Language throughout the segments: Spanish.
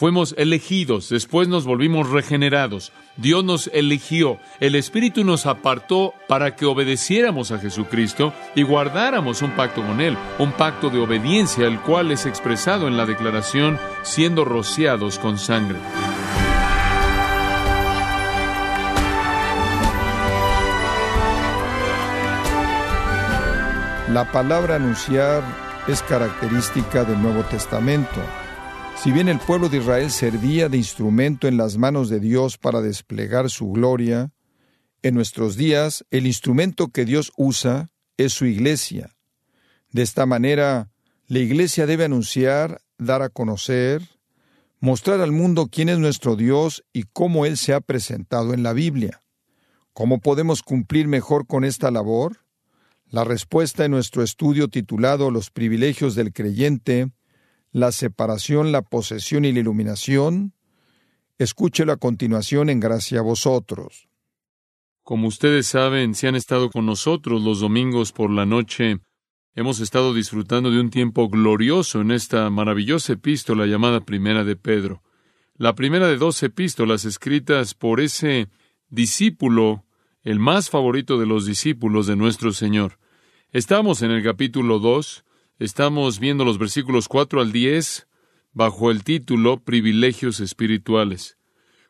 Fuimos elegidos, después nos volvimos regenerados. Dios nos eligió, el Espíritu nos apartó para que obedeciéramos a Jesucristo y guardáramos un pacto con Él, un pacto de obediencia, el cual es expresado en la declaración siendo rociados con sangre. La palabra anunciar es característica del Nuevo Testamento. Si bien el pueblo de Israel servía de instrumento en las manos de Dios para desplegar su gloria, en nuestros días el instrumento que Dios usa es su iglesia. De esta manera, la iglesia debe anunciar, dar a conocer, mostrar al mundo quién es nuestro Dios y cómo Él se ha presentado en la Biblia. ¿Cómo podemos cumplir mejor con esta labor? La respuesta en nuestro estudio titulado Los privilegios del creyente la separación, la posesión y la iluminación, escúchelo a continuación en gracia a vosotros. Como ustedes saben, si han estado con nosotros los domingos por la noche, hemos estado disfrutando de un tiempo glorioso en esta maravillosa epístola llamada Primera de Pedro. La primera de dos epístolas escritas por ese discípulo, el más favorito de los discípulos de nuestro Señor. Estamos en el capítulo 2, Estamos viendo los versículos 4 al 10 bajo el título Privilegios Espirituales.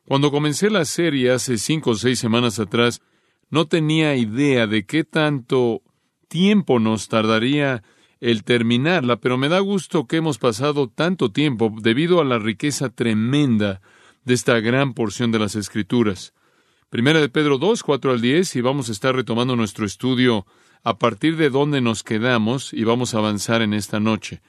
Cuando comencé la serie hace cinco o seis semanas atrás, no tenía idea de qué tanto tiempo nos tardaría el terminarla, pero me da gusto que hemos pasado tanto tiempo debido a la riqueza tremenda de esta gran porción de las Escrituras. Primera de Pedro 2, 4 al 10, y vamos a estar retomando nuestro estudio a partir de dónde nos quedamos y vamos a avanzar en esta noche.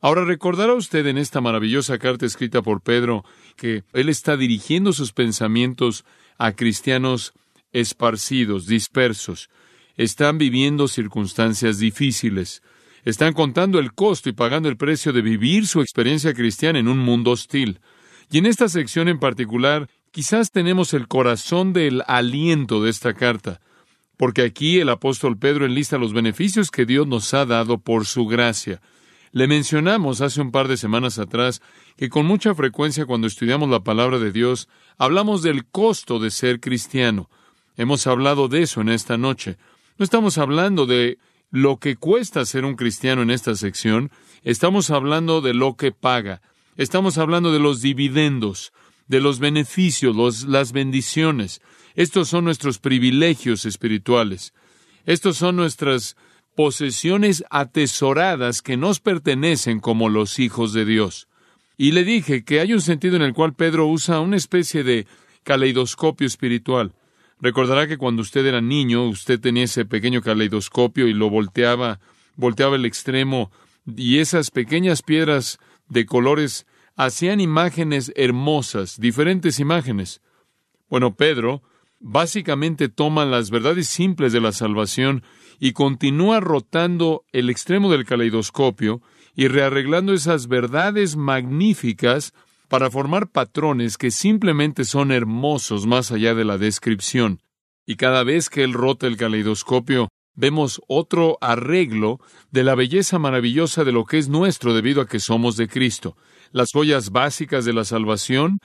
Ahora recordará usted en esta maravillosa carta escrita por Pedro que él está dirigiendo sus pensamientos a cristianos esparcidos, dispersos. Están viviendo circunstancias difíciles. Están contando el costo y pagando el precio de vivir su experiencia cristiana en un mundo hostil. Y en esta sección en particular, quizás tenemos el corazón del aliento de esta carta porque aquí el apóstol Pedro enlista los beneficios que Dios nos ha dado por su gracia. Le mencionamos hace un par de semanas atrás que con mucha frecuencia cuando estudiamos la palabra de Dios hablamos del costo de ser cristiano. Hemos hablado de eso en esta noche. No estamos hablando de lo que cuesta ser un cristiano en esta sección, estamos hablando de lo que paga. Estamos hablando de los dividendos, de los beneficios, las bendiciones. Estos son nuestros privilegios espirituales. Estos son nuestras posesiones atesoradas que nos pertenecen como los hijos de Dios. Y le dije que hay un sentido en el cual Pedro usa una especie de caleidoscopio espiritual. Recordará que cuando usted era niño, usted tenía ese pequeño caleidoscopio y lo volteaba, volteaba el extremo, y esas pequeñas piedras de colores hacían imágenes hermosas, diferentes imágenes. Bueno, Pedro básicamente toma las verdades simples de la salvación y continúa rotando el extremo del caleidoscopio y rearreglando esas verdades magníficas para formar patrones que simplemente son hermosos más allá de la descripción. Y cada vez que él rota el caleidoscopio, vemos otro arreglo de la belleza maravillosa de lo que es nuestro debido a que somos de Cristo. Las joyas básicas de la salvación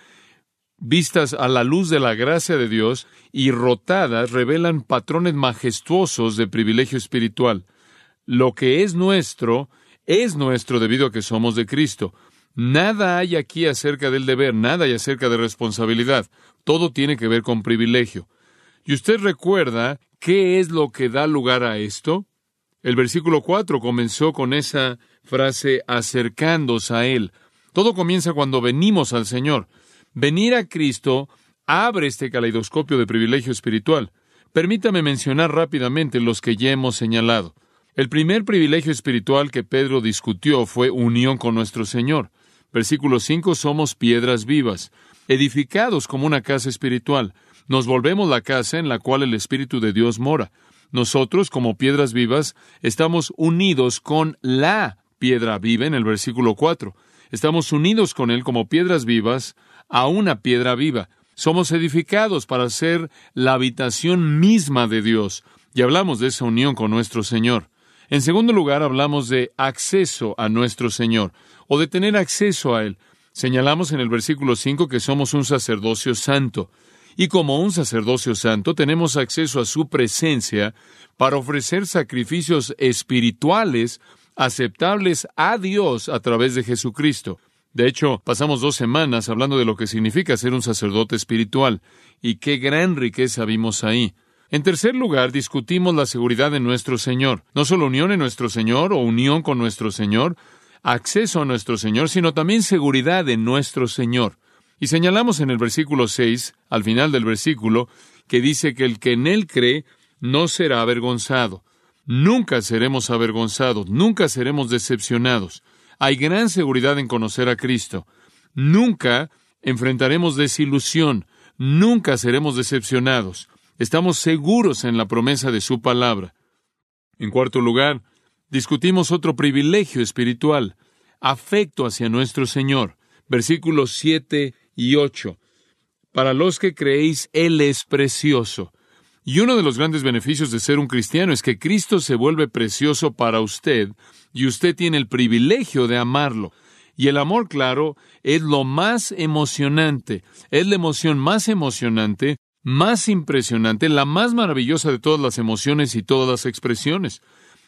vistas a la luz de la gracia de Dios y rotadas, revelan patrones majestuosos de privilegio espiritual. Lo que es nuestro es nuestro debido a que somos de Cristo. Nada hay aquí acerca del deber, nada hay acerca de responsabilidad. Todo tiene que ver con privilegio. ¿Y usted recuerda qué es lo que da lugar a esto? El versículo 4 comenzó con esa frase acercándose a Él. Todo comienza cuando venimos al Señor. Venir a Cristo abre este caleidoscopio de privilegio espiritual. Permítame mencionar rápidamente los que ya hemos señalado. El primer privilegio espiritual que Pedro discutió fue unión con nuestro Señor. Versículo 5, somos piedras vivas, edificados como una casa espiritual. Nos volvemos la casa en la cual el Espíritu de Dios mora. Nosotros, como piedras vivas, estamos unidos con la piedra viva en el versículo 4. Estamos unidos con Él como piedras vivas a una piedra viva. Somos edificados para ser la habitación misma de Dios. Y hablamos de esa unión con nuestro Señor. En segundo lugar, hablamos de acceso a nuestro Señor, o de tener acceso a Él. Señalamos en el versículo 5 que somos un sacerdocio santo. Y como un sacerdocio santo tenemos acceso a su presencia para ofrecer sacrificios espirituales aceptables a Dios a través de Jesucristo. De hecho, pasamos dos semanas hablando de lo que significa ser un sacerdote espiritual, y qué gran riqueza vimos ahí. En tercer lugar, discutimos la seguridad de nuestro Señor. No solo unión en nuestro Señor o unión con nuestro Señor, acceso a nuestro Señor, sino también seguridad en nuestro Señor. Y señalamos en el versículo 6, al final del versículo, que dice que el que en Él cree no será avergonzado. Nunca seremos avergonzados, nunca seremos decepcionados. Hay gran seguridad en conocer a Cristo. Nunca enfrentaremos desilusión, nunca seremos decepcionados. Estamos seguros en la promesa de su palabra. En cuarto lugar, discutimos otro privilegio espiritual, afecto hacia nuestro Señor. Versículos 7 y 8. Para los que creéis, Él es precioso. Y uno de los grandes beneficios de ser un cristiano es que Cristo se vuelve precioso para usted y usted tiene el privilegio de amarlo. Y el amor, claro, es lo más emocionante, es la emoción más emocionante, más impresionante, la más maravillosa de todas las emociones y todas las expresiones.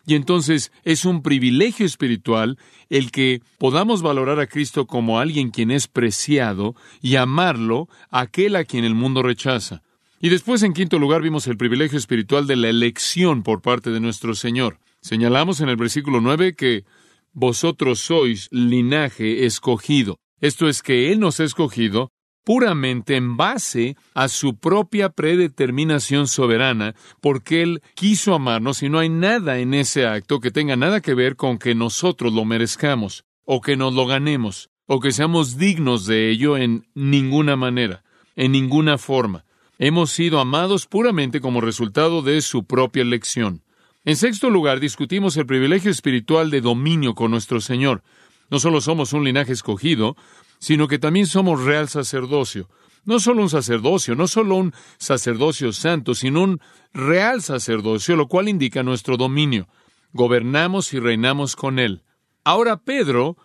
Y entonces es un privilegio espiritual el que podamos valorar a Cristo como alguien quien es preciado y amarlo, aquel a quien el mundo rechaza. Y después, en quinto lugar, vimos el privilegio espiritual de la elección por parte de nuestro Señor. Señalamos en el versículo 9 que vosotros sois linaje escogido. Esto es que Él nos ha escogido puramente en base a su propia predeterminación soberana, porque Él quiso amarnos y no hay nada en ese acto que tenga nada que ver con que nosotros lo merezcamos, o que nos lo ganemos, o que seamos dignos de ello en ninguna manera, en ninguna forma. Hemos sido amados puramente como resultado de su propia elección. En sexto lugar, discutimos el privilegio espiritual de dominio con nuestro Señor. No solo somos un linaje escogido, sino que también somos real sacerdocio. No solo un sacerdocio, no solo un sacerdocio santo, sino un real sacerdocio, lo cual indica nuestro dominio. Gobernamos y reinamos con Él. Ahora Pedro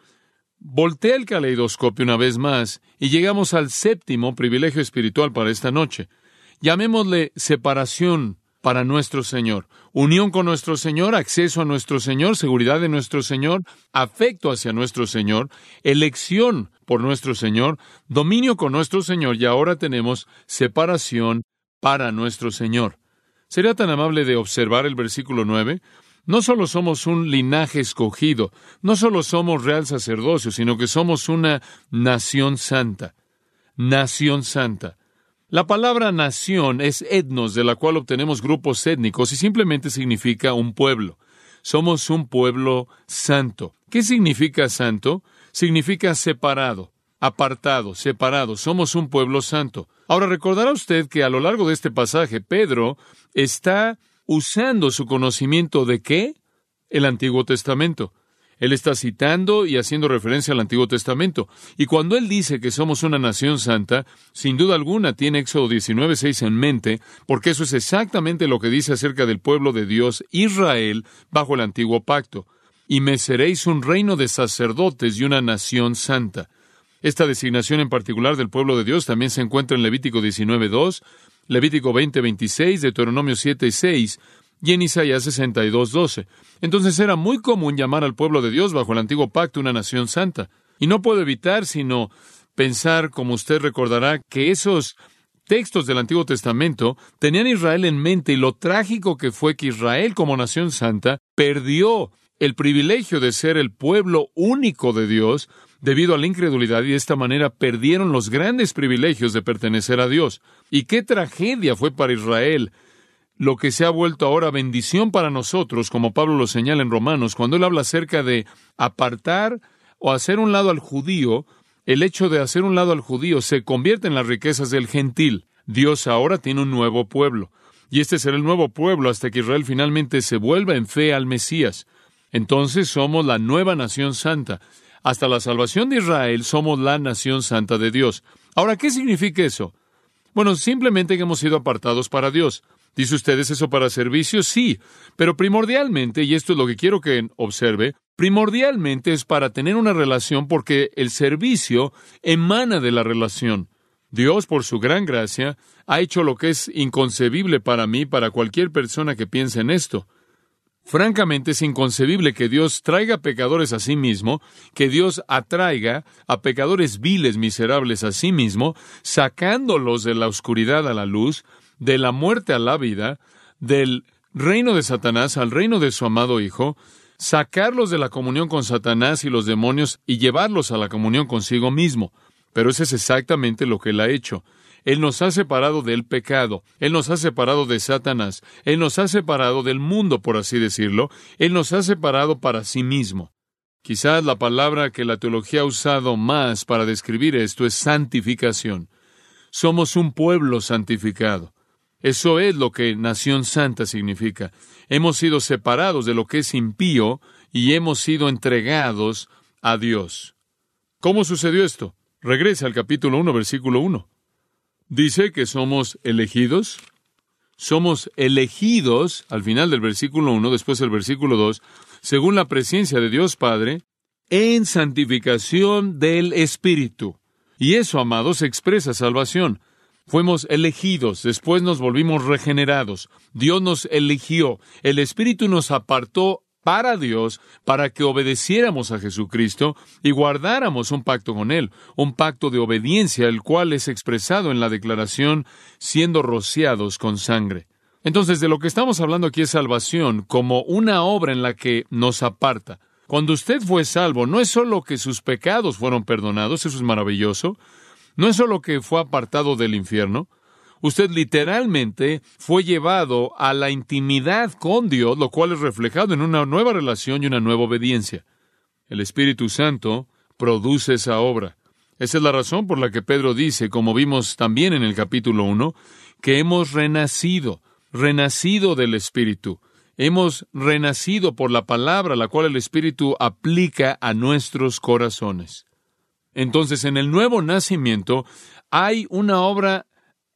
voltea el caleidoscopio una vez más y llegamos al séptimo privilegio espiritual para esta noche. Llamémosle separación para nuestro Señor, unión con nuestro Señor, acceso a nuestro Señor, seguridad de nuestro Señor, afecto hacia nuestro Señor, elección por nuestro Señor, dominio con nuestro Señor y ahora tenemos separación para nuestro Señor. ¿Sería tan amable de observar el versículo 9? No solo somos un linaje escogido, no solo somos real sacerdocio, sino que somos una nación santa. Nación santa. La palabra nación es etnos, de la cual obtenemos grupos étnicos y simplemente significa un pueblo. Somos un pueblo santo. ¿Qué significa santo? Significa separado, apartado, separado. Somos un pueblo santo. Ahora recordará usted que a lo largo de este pasaje Pedro está usando su conocimiento de qué? El Antiguo Testamento. Él está citando y haciendo referencia al Antiguo Testamento. Y cuando él dice que somos una nación santa, sin duda alguna tiene Éxodo 19:6 en mente, porque eso es exactamente lo que dice acerca del pueblo de Dios, Israel, bajo el antiguo pacto. Y me seréis un reino de sacerdotes y una nación santa. Esta designación en particular del pueblo de Dios también se encuentra en Levítico 19:2, Levítico 20:26, Deuteronomio 7:6 y en Isaías 62, 12. Entonces era muy común llamar al pueblo de Dios bajo el antiguo pacto una nación santa. Y no puedo evitar sino pensar, como usted recordará, que esos textos del Antiguo Testamento tenían a Israel en mente y lo trágico que fue que Israel como nación santa perdió el privilegio de ser el pueblo único de Dios debido a la incredulidad y de esta manera perdieron los grandes privilegios de pertenecer a Dios. Y qué tragedia fue para Israel lo que se ha vuelto ahora bendición para nosotros, como Pablo lo señala en Romanos, cuando él habla acerca de apartar o hacer un lado al judío, el hecho de hacer un lado al judío se convierte en las riquezas del gentil. Dios ahora tiene un nuevo pueblo, y este será el nuevo pueblo hasta que Israel finalmente se vuelva en fe al Mesías. Entonces somos la nueva nación santa. Hasta la salvación de Israel somos la nación santa de Dios. Ahora, ¿qué significa eso? Bueno, simplemente que hemos sido apartados para Dios. ¿Dice ustedes eso para servicio? Sí, pero primordialmente, y esto es lo que quiero que observe, primordialmente es para tener una relación porque el servicio emana de la relación. Dios, por su gran gracia, ha hecho lo que es inconcebible para mí, para cualquier persona que piense en esto. Francamente es inconcebible que Dios traiga pecadores a sí mismo, que Dios atraiga a pecadores viles, miserables a sí mismo, sacándolos de la oscuridad a la luz, de la muerte a la vida, del reino de Satanás al reino de su amado Hijo, sacarlos de la comunión con Satanás y los demonios y llevarlos a la comunión consigo mismo. Pero eso es exactamente lo que Él ha hecho. Él nos ha separado del pecado, Él nos ha separado de Satanás, Él nos ha separado del mundo, por así decirlo, Él nos ha separado para sí mismo. Quizás la palabra que la teología ha usado más para describir esto es santificación. Somos un pueblo santificado. Eso es lo que nación santa significa. Hemos sido separados de lo que es impío y hemos sido entregados a Dios. ¿Cómo sucedió esto? Regresa al capítulo 1, versículo 1. Dice que somos elegidos. Somos elegidos, al final del versículo 1, después del versículo 2, según la presencia de Dios Padre, en santificación del Espíritu. Y eso, amados, expresa salvación. Fuimos elegidos, después nos volvimos regenerados. Dios nos eligió, el Espíritu nos apartó para Dios, para que obedeciéramos a Jesucristo y guardáramos un pacto con Él, un pacto de obediencia, el cual es expresado en la declaración siendo rociados con sangre. Entonces, de lo que estamos hablando aquí es salvación como una obra en la que nos aparta. Cuando usted fue salvo, no es solo que sus pecados fueron perdonados, eso es maravilloso, no es solo que fue apartado del infierno, usted literalmente fue llevado a la intimidad con Dios, lo cual es reflejado en una nueva relación y una nueva obediencia. El Espíritu Santo produce esa obra. Esa es la razón por la que Pedro dice, como vimos también en el capítulo 1, que hemos renacido, renacido del Espíritu. Hemos renacido por la palabra, la cual el Espíritu aplica a nuestros corazones. Entonces, en el nuevo nacimiento hay una obra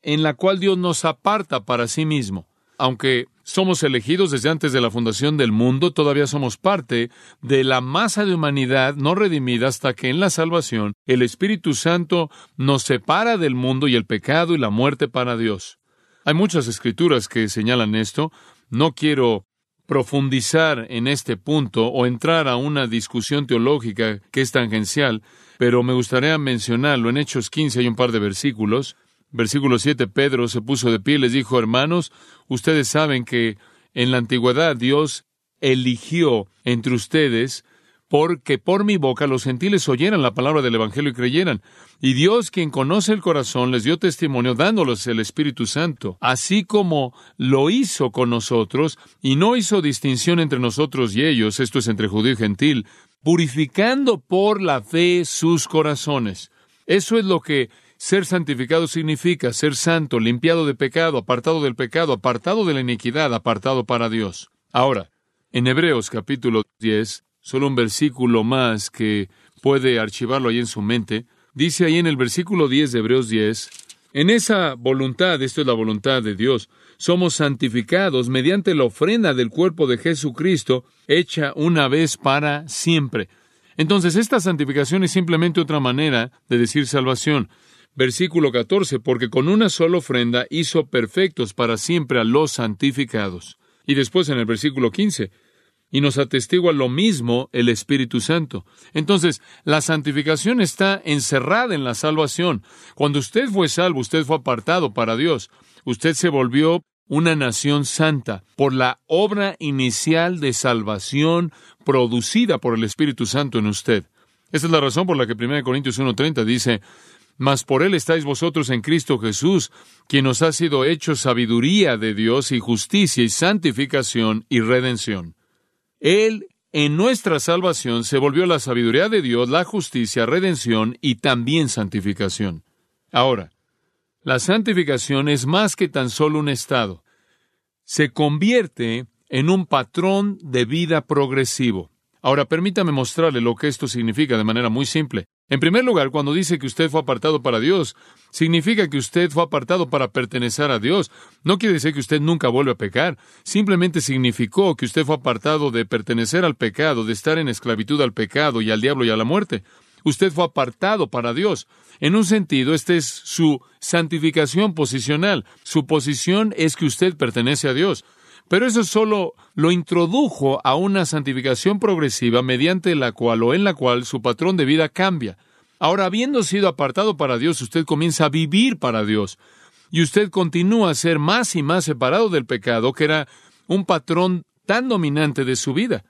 en la cual Dios nos aparta para sí mismo. Aunque somos elegidos desde antes de la fundación del mundo, todavía somos parte de la masa de humanidad no redimida hasta que en la salvación el Espíritu Santo nos separa del mundo y el pecado y la muerte para Dios. Hay muchas escrituras que señalan esto. No quiero profundizar en este punto o entrar a una discusión teológica que es tangencial, pero me gustaría mencionarlo. En Hechos 15 hay un par de versículos Versículo 7, Pedro se puso de pie y les dijo, hermanos, ustedes saben que en la antigüedad Dios eligió entre ustedes porque por mi boca los gentiles oyeran la palabra del Evangelio y creyeran. Y Dios, quien conoce el corazón, les dio testimonio dándoles el Espíritu Santo, así como lo hizo con nosotros, y no hizo distinción entre nosotros y ellos, esto es entre judío y gentil, purificando por la fe sus corazones. Eso es lo que ser santificado significa ser santo, limpiado de pecado, apartado del pecado, apartado de la iniquidad, apartado para Dios. Ahora, en Hebreos capítulo 10, solo un versículo más que puede archivarlo ahí en su mente, dice ahí en el versículo 10 de Hebreos 10, en esa voluntad, esto es la voluntad de Dios, somos santificados mediante la ofrenda del cuerpo de Jesucristo, hecha una vez para siempre. Entonces, esta santificación es simplemente otra manera de decir salvación. Versículo 14, porque con una sola ofrenda hizo perfectos para siempre a los santificados. Y después en el versículo 15, y nos atestigua lo mismo el Espíritu Santo. Entonces, la santificación está encerrada en la salvación. Cuando usted fue salvo, usted fue apartado para Dios. Usted se volvió una nación santa por la obra inicial de salvación producida por el Espíritu Santo en usted. Esa es la razón por la que 1 Corintios 1.30 dice, mas por él estáis vosotros en Cristo Jesús, quien os ha sido hecho sabiduría de Dios y justicia y santificación y redención. Él en nuestra salvación se volvió la sabiduría de Dios, la justicia, redención y también santificación. Ahora, la santificación es más que tan solo un estado. Se convierte en un patrón de vida progresivo. Ahora, permítame mostrarle lo que esto significa de manera muy simple. En primer lugar, cuando dice que usted fue apartado para Dios, significa que usted fue apartado para pertenecer a Dios. No quiere decir que usted nunca vuelve a pecar, simplemente significó que usted fue apartado de pertenecer al pecado, de estar en esclavitud al pecado y al diablo y a la muerte. Usted fue apartado para Dios. En un sentido, esta es su santificación posicional. Su posición es que usted pertenece a Dios. Pero eso solo lo introdujo a una santificación progresiva mediante la cual o en la cual su patrón de vida cambia. Ahora, habiendo sido apartado para Dios, usted comienza a vivir para Dios. Y usted continúa a ser más y más separado del pecado, que era un patrón tan dominante de su vida.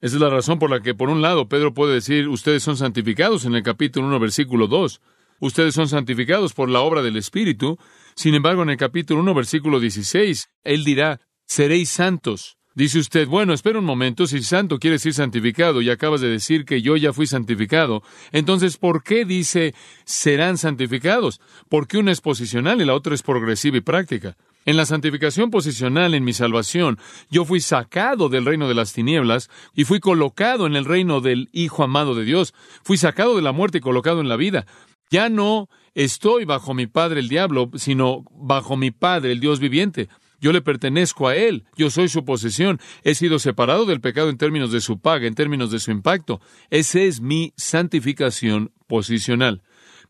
Esa es la razón por la que, por un lado, Pedro puede decir, ustedes son santificados en el capítulo 1, versículo 2. Ustedes son santificados por la obra del Espíritu. Sin embargo, en el capítulo 1, versículo 16, él dirá, seréis santos. Dice usted, bueno, espera un momento, si santo quiere decir santificado y acabas de decir que yo ya fui santificado, entonces ¿por qué dice serán santificados? Porque una es posicional y la otra es progresiva y práctica. En la santificación posicional, en mi salvación, yo fui sacado del reino de las tinieblas y fui colocado en el reino del Hijo amado de Dios. Fui sacado de la muerte y colocado en la vida. Ya no estoy bajo mi Padre el diablo, sino bajo mi Padre el Dios viviente. Yo le pertenezco a Él, yo soy su posesión, he sido separado del pecado en términos de su paga, en términos de su impacto. Esa es mi santificación posicional.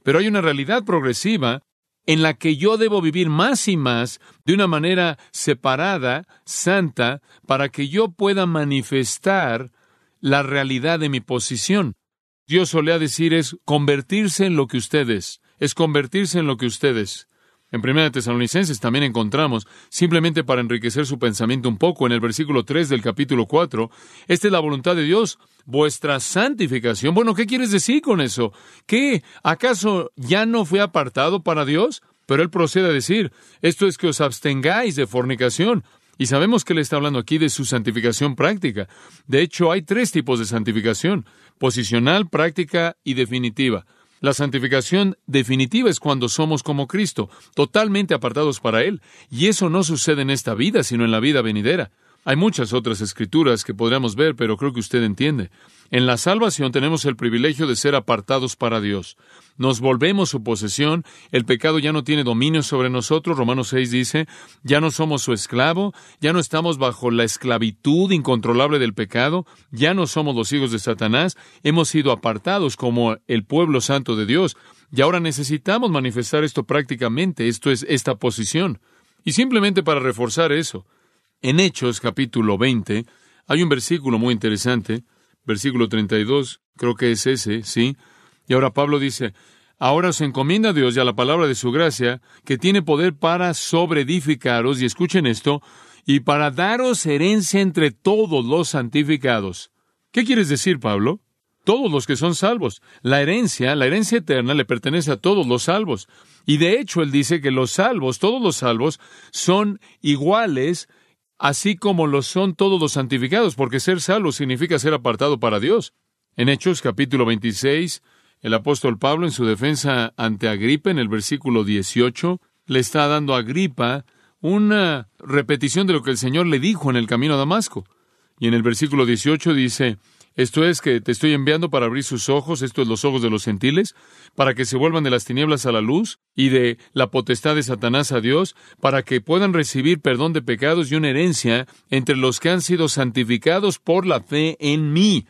Pero hay una realidad progresiva en la que yo debo vivir más y más de una manera separada, santa, para que yo pueda manifestar la realidad de mi posición. Dios solía decir es convertirse en lo que ustedes, es convertirse en lo que ustedes. En Primera Tesalonicenses también encontramos, simplemente para enriquecer su pensamiento un poco, en el versículo 3 del capítulo 4, esta es la voluntad de Dios, vuestra santificación. Bueno, ¿qué quieres decir con eso? ¿Qué? ¿Acaso ya no fue apartado para Dios? Pero él procede a decir, esto es que os abstengáis de fornicación. Y sabemos que él está hablando aquí de su santificación práctica. De hecho, hay tres tipos de santificación, posicional, práctica y definitiva. La santificación definitiva es cuando somos como Cristo, totalmente apartados para Él. Y eso no sucede en esta vida, sino en la vida venidera. Hay muchas otras escrituras que podríamos ver, pero creo que usted entiende. En la salvación tenemos el privilegio de ser apartados para Dios. Nos volvemos su posesión, el pecado ya no tiene dominio sobre nosotros, Romanos 6 dice, ya no somos su esclavo, ya no estamos bajo la esclavitud incontrolable del pecado, ya no somos los hijos de Satanás, hemos sido apartados como el pueblo santo de Dios, y ahora necesitamos manifestar esto prácticamente, esto es esta posición. Y simplemente para reforzar eso, en Hechos capítulo 20 hay un versículo muy interesante, versículo 32, creo que es ese, ¿sí? Y ahora Pablo dice, ahora se encomienda a Dios y a la palabra de su gracia, que tiene poder para sobreedificaros, y escuchen esto, y para daros herencia entre todos los santificados. ¿Qué quieres decir, Pablo? Todos los que son salvos. La herencia, la herencia eterna, le pertenece a todos los salvos. Y de hecho, él dice que los salvos, todos los salvos, son iguales así como lo son todos los santificados, porque ser salvo significa ser apartado para Dios. En Hechos capítulo 26, el apóstol Pablo en su defensa ante Agripa, en el versículo 18, le está dando a Agripa una repetición de lo que el Señor le dijo en el camino a Damasco. Y en el versículo 18 dice, esto es que te estoy enviando para abrir sus ojos, esto es los ojos de los gentiles, para que se vuelvan de las tinieblas a la luz y de la potestad de Satanás a Dios, para que puedan recibir perdón de pecados y una herencia entre los que han sido santificados por la fe en mí.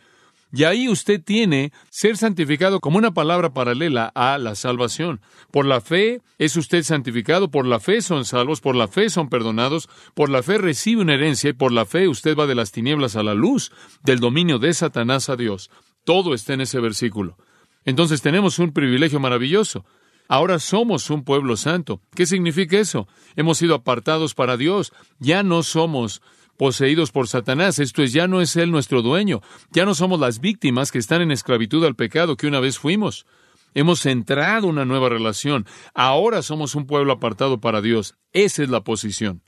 Y ahí usted tiene ser santificado como una palabra paralela a la salvación. Por la fe es usted santificado, por la fe son salvos, por la fe son perdonados, por la fe recibe una herencia y por la fe usted va de las tinieblas a la luz, del dominio de Satanás a Dios. Todo está en ese versículo. Entonces tenemos un privilegio maravilloso. Ahora somos un pueblo santo. ¿Qué significa eso? Hemos sido apartados para Dios. Ya no somos poseídos por Satanás. Esto es, ya no es Él nuestro dueño. Ya no somos las víctimas que están en esclavitud al pecado que una vez fuimos. Hemos entrado en una nueva relación. Ahora somos un pueblo apartado para Dios. Esa es la posición.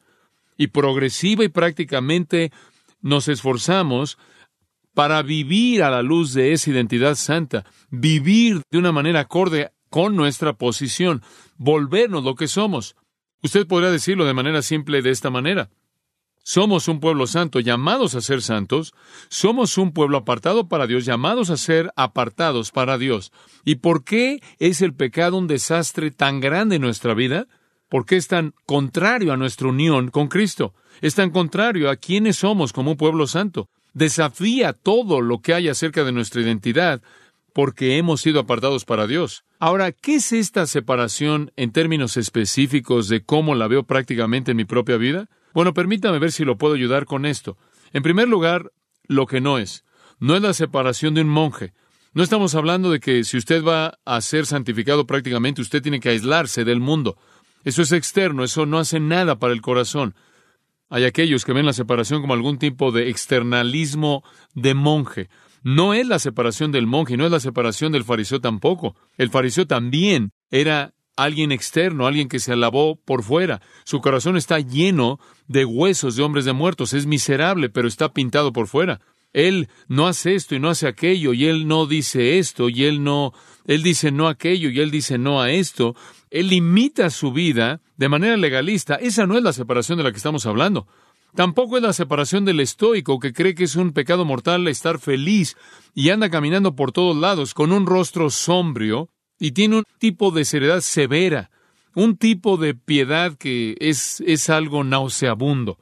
Y progresiva y prácticamente nos esforzamos para vivir a la luz de esa identidad santa, vivir de una manera acorde con nuestra posición, volvernos lo que somos. Usted podría decirlo de manera simple de esta manera. Somos un pueblo santo, llamados a ser santos. Somos un pueblo apartado para Dios, llamados a ser apartados para Dios. ¿Y por qué es el pecado un desastre tan grande en nuestra vida? Porque es tan contrario a nuestra unión con Cristo. Es tan contrario a quienes somos como un pueblo santo. Desafía todo lo que hay acerca de nuestra identidad porque hemos sido apartados para Dios. Ahora, ¿qué es esta separación en términos específicos de cómo la veo prácticamente en mi propia vida? Bueno, permítame ver si lo puedo ayudar con esto. En primer lugar, lo que no es. No es la separación de un monje. No estamos hablando de que si usted va a ser santificado prácticamente, usted tiene que aislarse del mundo. Eso es externo, eso no hace nada para el corazón. Hay aquellos que ven la separación como algún tipo de externalismo de monje. No es la separación del monje, no es la separación del fariseo tampoco. El fariseo también era alguien externo, alguien que se alabó por fuera. Su corazón está lleno de huesos de hombres de muertos. Es miserable, pero está pintado por fuera. Él no hace esto y no hace aquello, y él no dice esto, y él no, él dice no aquello, y él dice no a esto. Él limita su vida de manera legalista. Esa no es la separación de la que estamos hablando. Tampoco es la separación del estoico que cree que es un pecado mortal estar feliz y anda caminando por todos lados con un rostro sombrio y tiene un tipo de seriedad severa, un tipo de piedad que es, es algo nauseabundo.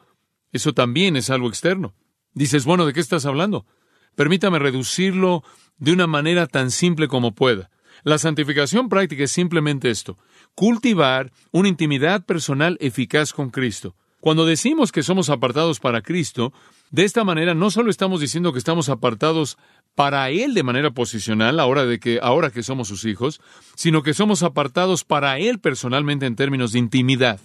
Eso también es algo externo. Dices, bueno, ¿de qué estás hablando? Permítame reducirlo de una manera tan simple como pueda. La santificación práctica es simplemente esto, cultivar una intimidad personal eficaz con Cristo. Cuando decimos que somos apartados para Cristo, de esta manera no solo estamos diciendo que estamos apartados para Él de manera posicional, ahora de que, ahora que somos sus hijos, sino que somos apartados para Él personalmente en términos de intimidad.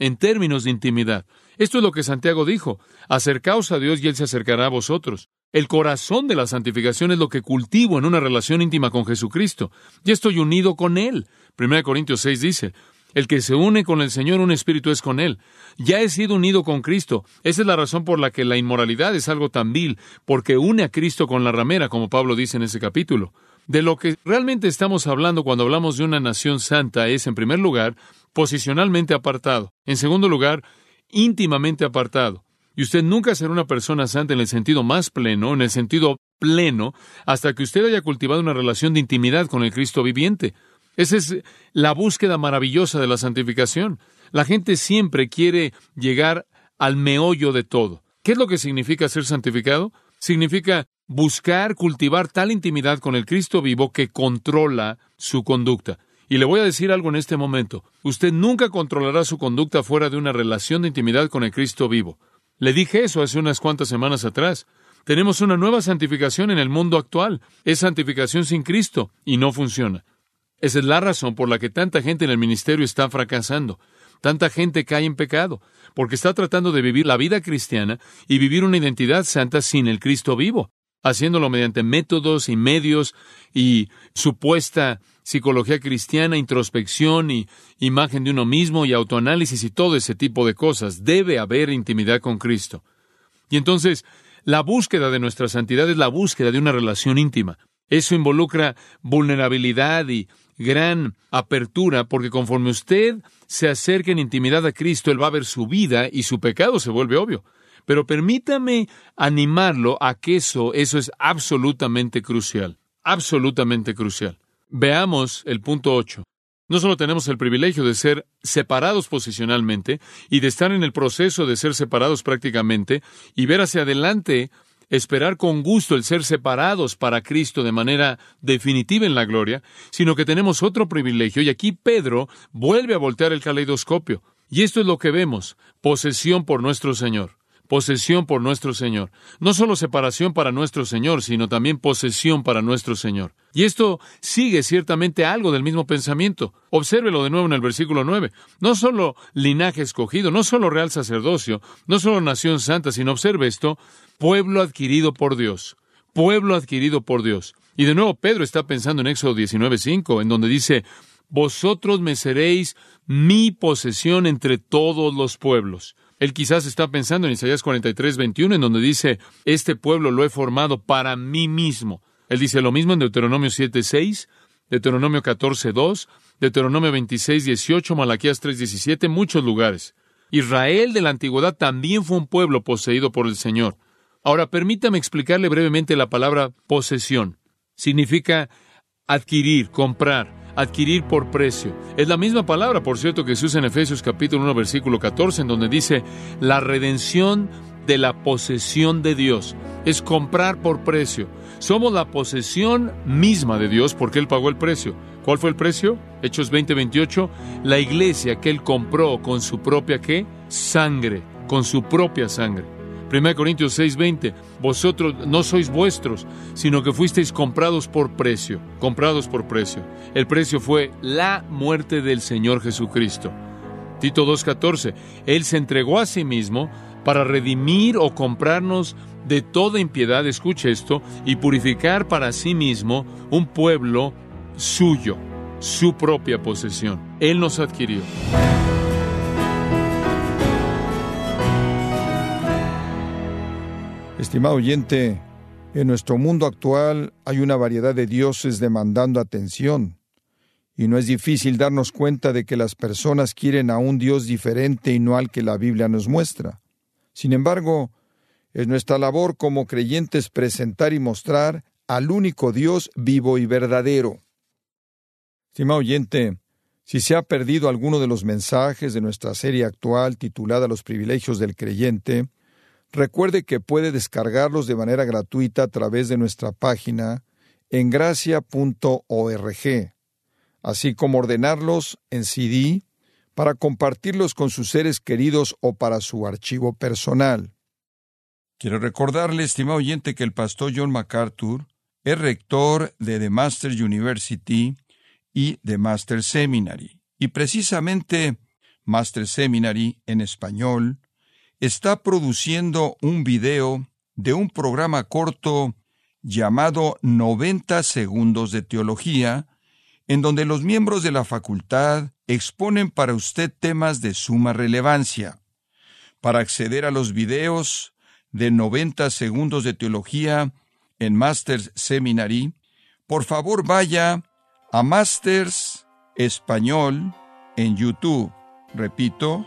En términos de intimidad. Esto es lo que Santiago dijo. Acercaos a Dios y Él se acercará a vosotros. El corazón de la santificación es lo que cultivo en una relación íntima con Jesucristo. Y estoy unido con Él. 1 Corintios 6 dice, el que se une con el Señor, un espíritu es con Él. Ya he sido unido con Cristo. Esa es la razón por la que la inmoralidad es algo tan vil, porque une a Cristo con la ramera, como Pablo dice en ese capítulo. De lo que realmente estamos hablando cuando hablamos de una nación santa es, en primer lugar, posicionalmente apartado. En segundo lugar, íntimamente apartado. Y usted nunca será una persona santa en el sentido más pleno, en el sentido pleno, hasta que usted haya cultivado una relación de intimidad con el Cristo viviente. Esa es la búsqueda maravillosa de la santificación. La gente siempre quiere llegar al meollo de todo. ¿Qué es lo que significa ser santificado? Significa buscar, cultivar tal intimidad con el Cristo vivo que controla su conducta. Y le voy a decir algo en este momento. Usted nunca controlará su conducta fuera de una relación de intimidad con el Cristo vivo. Le dije eso hace unas cuantas semanas atrás. Tenemos una nueva santificación en el mundo actual. Es santificación sin Cristo y no funciona. Esa es la razón por la que tanta gente en el ministerio está fracasando. Tanta gente cae en pecado, porque está tratando de vivir la vida cristiana y vivir una identidad santa sin el Cristo vivo, haciéndolo mediante métodos y medios y supuesta psicología cristiana, introspección y imagen de uno mismo y autoanálisis y todo ese tipo de cosas. Debe haber intimidad con Cristo. Y entonces, la búsqueda de nuestra santidad es la búsqueda de una relación íntima. Eso involucra vulnerabilidad y gran apertura, porque conforme usted se acerque en intimidad a Cristo, Él va a ver su vida y su pecado se vuelve obvio. Pero permítame animarlo a que eso, eso es absolutamente crucial, absolutamente crucial. Veamos el punto 8. No solo tenemos el privilegio de ser separados posicionalmente y de estar en el proceso de ser separados prácticamente y ver hacia adelante esperar con gusto el ser separados para Cristo de manera definitiva en la gloria, sino que tenemos otro privilegio, y aquí Pedro vuelve a voltear el caleidoscopio. Y esto es lo que vemos, posesión por nuestro Señor posesión por nuestro Señor. No solo separación para nuestro Señor, sino también posesión para nuestro Señor. Y esto sigue ciertamente algo del mismo pensamiento. Obsérvelo de nuevo en el versículo 9. No solo linaje escogido, no solo real sacerdocio, no solo nación santa, sino observe esto, pueblo adquirido por Dios. Pueblo adquirido por Dios. Y de nuevo Pedro está pensando en Éxodo 19:5, en donde dice, vosotros me seréis mi posesión entre todos los pueblos. Él quizás está pensando en Isaías 43, 21, en donde dice, este pueblo lo he formado para mí mismo. Él dice lo mismo en Deuteronomio 7, 6, Deuteronomio 14, 2, Deuteronomio 26, 18, Malaquías 3, 17, muchos lugares. Israel de la antigüedad también fue un pueblo poseído por el Señor. Ahora permítame explicarle brevemente la palabra posesión. Significa adquirir, comprar, adquirir por precio. Es la misma palabra, por cierto, que se usa en Efesios capítulo 1, versículo 14, en donde dice la redención de la posesión de Dios. Es comprar por precio. Somos la posesión misma de Dios porque Él pagó el precio. ¿Cuál fue el precio? Hechos 20, 28. La iglesia que Él compró con su propia ¿qué? Sangre, con su propia sangre. 1 Corintios 6:20, vosotros no sois vuestros, sino que fuisteis comprados por precio, comprados por precio. El precio fue la muerte del Señor Jesucristo. Tito 2:14, Él se entregó a sí mismo para redimir o comprarnos de toda impiedad, escuche esto, y purificar para sí mismo un pueblo suyo, su propia posesión. Él nos adquirió. Estimado oyente, en nuestro mundo actual hay una variedad de dioses demandando atención, y no es difícil darnos cuenta de que las personas quieren a un Dios diferente y no al que la Biblia nos muestra. Sin embargo, es nuestra labor como creyentes presentar y mostrar al único Dios vivo y verdadero. Estimado oyente, si se ha perdido alguno de los mensajes de nuestra serie actual titulada Los privilegios del creyente, Recuerde que puede descargarlos de manera gratuita a través de nuestra página en gracia.org, así como ordenarlos en CD para compartirlos con sus seres queridos o para su archivo personal. Quiero recordarle, estimado oyente, que el pastor John MacArthur es rector de The Master University y The Master Seminary, y precisamente Master Seminary en español está produciendo un video de un programa corto llamado 90 Segundos de Teología, en donde los miembros de la facultad exponen para usted temas de suma relevancia. Para acceder a los videos de 90 Segundos de Teología en Masters Seminary, por favor vaya a Masters Español en YouTube. Repito,